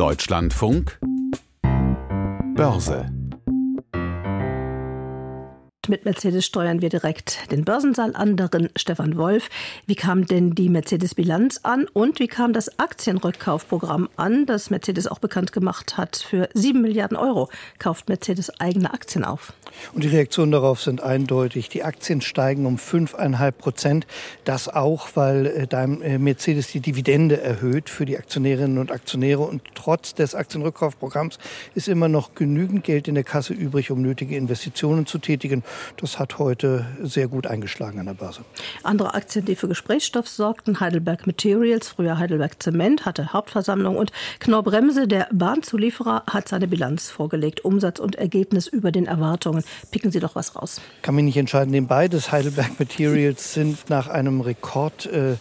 Deutschlandfunk. Börse mit Mercedes steuern wir direkt den Börsensaal an, darin Stefan Wolf. Wie kam denn die Mercedes-Bilanz an und wie kam das Aktienrückkaufprogramm an, das Mercedes auch bekannt gemacht hat? Für sieben Milliarden Euro kauft Mercedes eigene Aktien auf. Und die Reaktionen darauf sind eindeutig. Die Aktien steigen um fünfeinhalb Prozent. Das auch, weil äh, äh, Mercedes die Dividende erhöht für die Aktionärinnen und Aktionäre. Und trotz des Aktienrückkaufprogramms ist immer noch genügend Geld in der Kasse übrig, um nötige Investitionen zu tätigen. Das hat heute sehr gut eingeschlagen an der Börse. Andere Aktien, die für Gesprächsstoff sorgten, Heidelberg Materials, früher Heidelberg Zement, hatte Hauptversammlung und Knorr-Bremse, der Bahnzulieferer, hat seine Bilanz vorgelegt. Umsatz und Ergebnis über den Erwartungen. Picken Sie doch was raus. Kann mich nicht entscheiden, denn beides Heidelberg Materials sind nach einem Rekordjahr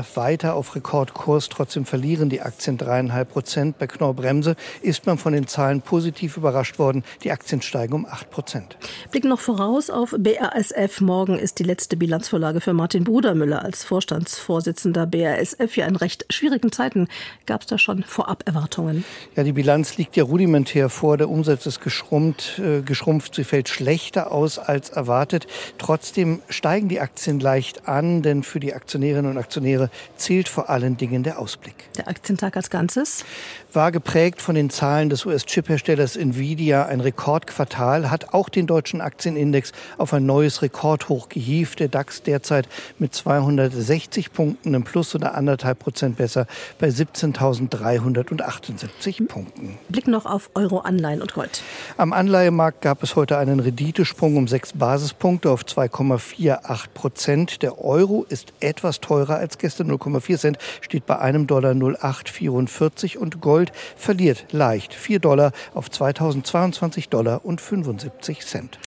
äh, weiter auf Rekordkurs. Trotzdem verlieren die Aktien dreieinhalb Prozent. Bei Knorr-Bremse ist man von den Zahlen positiv überrascht worden. Die Aktien steigen um acht Prozent. Blicken noch voraus auf BASF. Morgen ist die letzte Bilanzvorlage für Martin Brudermüller als Vorstandsvorsitzender BASF. Ja, in recht schwierigen Zeiten gab es da schon vorab Erwartungen. Ja, die Bilanz liegt ja rudimentär vor. Der Umsatz ist geschrumpft. Äh, geschrumpft. Sie fällt schlechter aus als erwartet. Trotzdem steigen die Aktien leicht an, denn für die Aktionärinnen und Aktionäre zählt vor allen Dingen der Ausblick. Der Aktientag als Ganzes war geprägt von den Zahlen des US-Chip-Herstellers Nvidia. Ein Rekordquartal hat auch den deutschen Aktienindex auf ein neues Rekordhoch gehievt. Der DAX derzeit mit 260 Punkten im Plus oder anderthalb Prozent besser bei 17.378 Punkten. Blick noch auf Euro-Anleihen und Gold. Am Anleihemarkt gab es heute einen Renditesprung um sechs Basispunkte auf 2,48 Prozent. Der Euro ist etwas teurer als gestern, 0,4 Cent, steht bei einem Dollar 0,844 und Gold Gold verliert leicht 4 Dollar auf 2022 Dollar und 75 Cent.